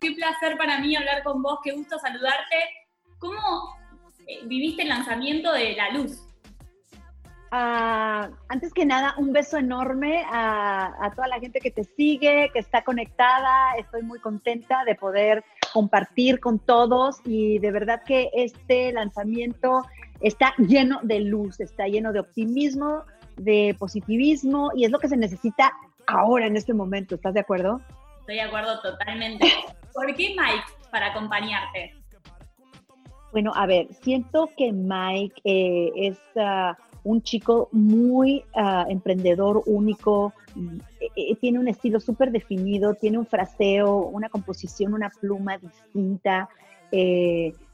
Qué placer para mí hablar con vos, qué gusto saludarte. ¿Cómo eh, viviste el lanzamiento de La Luz? Ah, antes que nada, un beso enorme a, toda la gente que te sigue, que está conectada. Estoy muy contenta de poder compartir con todos y de verdad que este lanzamiento está lleno de luz, está lleno de optimismo, de positivismo y es lo que se necesita ahora en este momento. ¿Estás de acuerdo? Estoy de acuerdo totalmente. ¿Por qué Mike para acompañarte? Bueno, a ver, siento que Mike eh, es ah, un chico muy ah, emprendedor, único, eh, eh, tiene un estilo súper definido, tiene un fraseo, una composición, una pluma distinta,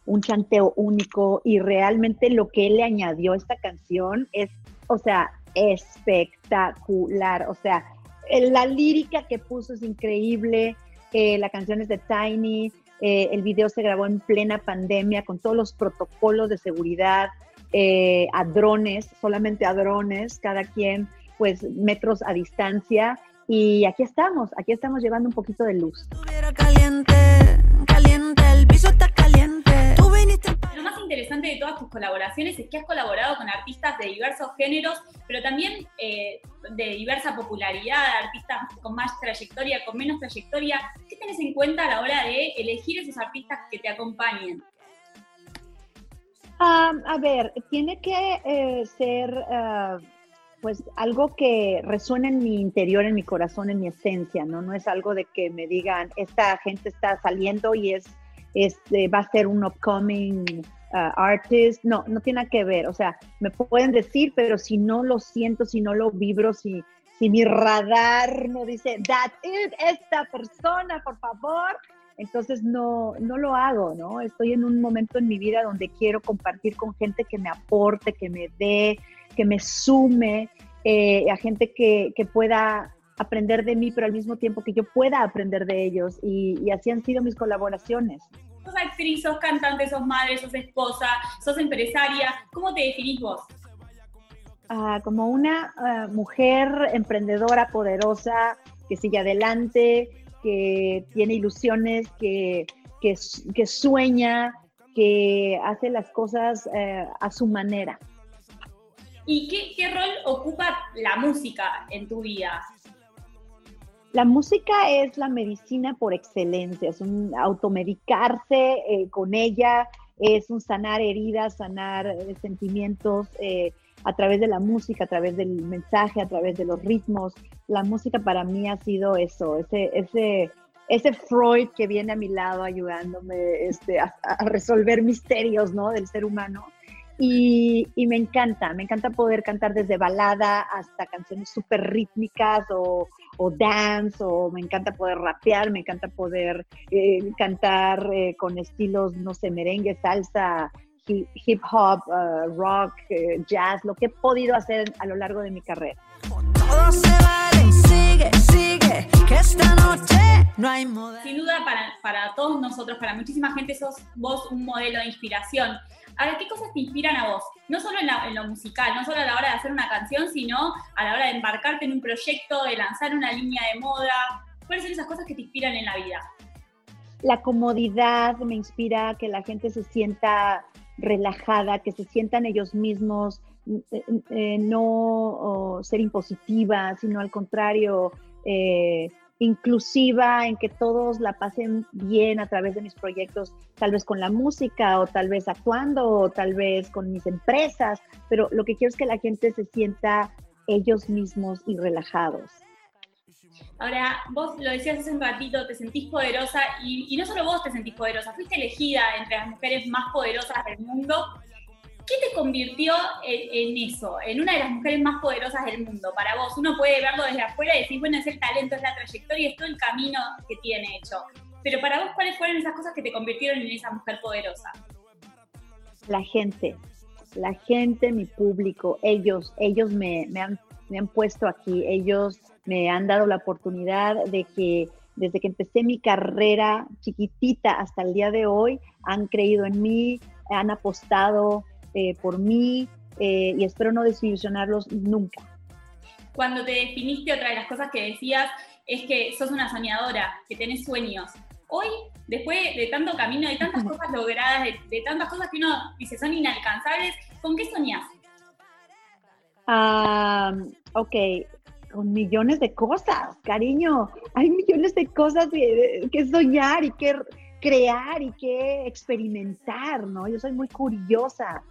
un chanteo único y realmente lo que él le añadió a esta canción es, o sea, espectacular, o sea, la lírica que puso es increíble, la canción es de Tiny, el video se grabó en plena pandemia con todos los protocolos de seguridad, eh, a drones, solamente a drones, cada quien pues metros a distancia. Y aquí estamos, aquí estamos llevando un poquito de luz. Caliente, caliente, el piso está caliente. Lo más interesante de todas tus colaboraciones es que has colaborado con artistas de diversos géneros, pero también eh, de diversa popularidad, artistas con más trayectoria, con menos trayectoria. ¿Qué tenés en cuenta a la hora de elegir esos artistas que te acompañen? a ver, tiene que eh, ser ah, pues algo que resuene en mi interior, en mi corazón, en mi esencia, ¿no? No es algo de que me digan, esta gente está saliendo y es, este, va a ser un upcoming ah, artist. No, no tiene que ver. O sea, me pueden decir, pero si no lo siento, si no lo vibro, si, si mi radar no dice, that is esta persona, por favor, entonces no, no lo hago, ¿no? Estoy en un momento en mi vida donde quiero compartir con gente que me aporte, que me dé, que me sume, eh, a gente que, pueda aprender de mí, pero al mismo tiempo que yo pueda aprender de ellos. Y, así han sido mis colaboraciones. Sos actriz, sos cantante, sos madre, sos esposa, sos empresaria. ¿Cómo te definís vos? Ah, como una ah, mujer emprendedora, poderosa, que sigue adelante, que tiene ilusiones, que, que, sueña, que hace las cosas eh, a su manera. ¿Y qué, qué, rol ocupa la música en tu vida? La música es la medicina por excelencia, es un automedicarse eh, con ella, es un sanar heridas, sanar eh, sentimientos, a través de la música, a través del mensaje, a través de los ritmos. La música para mí ha sido eso, ese, ese, ese Freud que viene a mi lado ayudándome este, a, resolver misterios ¿no? del ser humano. Y, y, me encanta, me encanta poder cantar desde balada hasta canciones súper rítmicas o, o, dance, o me encanta poder rapear, me encanta poder eh, cantar eh, con estilos, no sé, merengue, salsa, hip hop, uh, rock, eh, jazz, lo que he podido hacer a lo largo de mi carrera. Todo se vale, sigue, sigue, que esta noche no hay modelo. Sin duda, para, para todos nosotros, para muchísima gente, sos vos un modelo de inspiración. Ahora, ¿qué cosas te inspiran a vos? No solo en, en, lo musical, no solo a la hora de hacer una canción, sino a la hora de embarcarte en un proyecto, de lanzar una línea de moda. ¿Cuáles son esas cosas que te inspiran en la vida? La comodidad me inspira que la gente se sienta relajada, que se sientan ellos mismos, eh, eh, no ser impositiva, sino al contrario, eh, inclusiva, en que todos la pasen bien a través de mis proyectos, tal vez con la música o tal vez actuando o tal vez con mis empresas, pero lo que quiero es que la gente se sienta ellos mismos y relajados. Ahora, vos lo decías hace un ratito, te sentís poderosa y, no solo vos te sentís poderosa, fuiste elegida entre las mujeres más poderosas del mundo. ¿Qué te convirtió en, eso, en una de las mujeres más poderosas del mundo? Para vos, uno puede verlo desde afuera y decir, bueno, es el talento, es la trayectoria, es todo el camino que tiene hecho. Pero para vos, ¿cuáles fueron esas cosas que te convirtieron en esa mujer poderosa? La gente, la gente, mi público, ellos, ellos me, han puesto aquí, ellos me han dado la oportunidad de que desde que empecé mi carrera chiquitita hasta el día de hoy, han creído en mí, han apostado eh, por mí eh, y espero no desilusionarlos nunca. Cuando te definiste, otra de las cosas que decías es que sos una soñadora, que tenés sueños. Hoy, después de tanto camino, de tantas cosas logradas, de, tantas cosas que uno dice son inalcanzables, ¿con qué soñás? Ah, ok, con millones de cosas, cariño. Hay millones de cosas que, soñar y que crear y que experimentar, ¿no? Yo soy muy curiosa.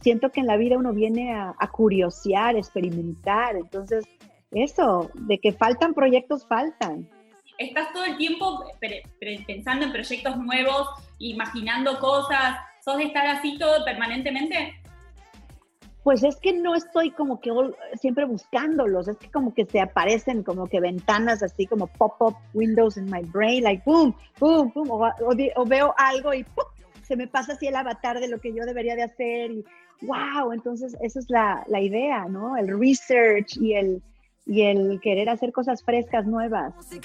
Siento que en la vida uno viene a, a curiosear, experimentar. Entonces, eso, de que faltan proyectos, faltan estás todo el tiempo pensando en proyectos nuevos, imaginando cosas, ¿sos de estar así todo permanentemente? Pues es que no estoy como que siempre buscándolos, es que como que se aparecen como que ventanas así como pop-up windows in my brain, like boom, boom, boom, o, veo algo y ¡pum! se me pasa así el avatar de lo que yo debería de hacer y wow, entonces esa es la, la idea, ¿no? El research y el, y el querer hacer cosas frescas, nuevas. Sé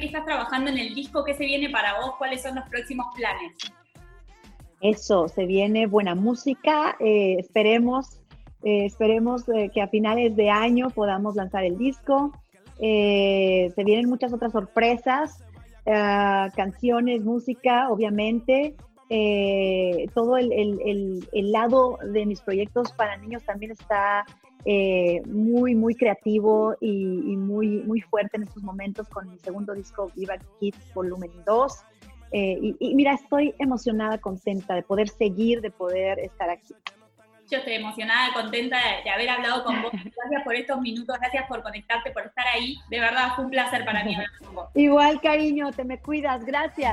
que estás trabajando en el disco, ¿qué se viene para vos? ¿Cuáles son los próximos planes? Eso, se viene buena música, eh, esperemos, eh, esperemos eh, que a finales de año podamos lanzar el disco. se vienen muchas otras sorpresas, canciones, música, obviamente. Todo el, lado de mis proyectos para niños también está muy, muy creativo y, muy, muy fuerte en estos momentos con mi segundo disco, Viva Kids Volumen 2. Eh, y, mira, estoy emocionada, contenta de poder seguir, de poder estar aquí. Yo estoy emocionada, contenta de, haber hablado con vos. Gracias por estos minutos, gracias por conectarte, por estar ahí. De verdad, fue un placer para mí hablar con vos. Igual, cariño, te me cuidas. Gracias.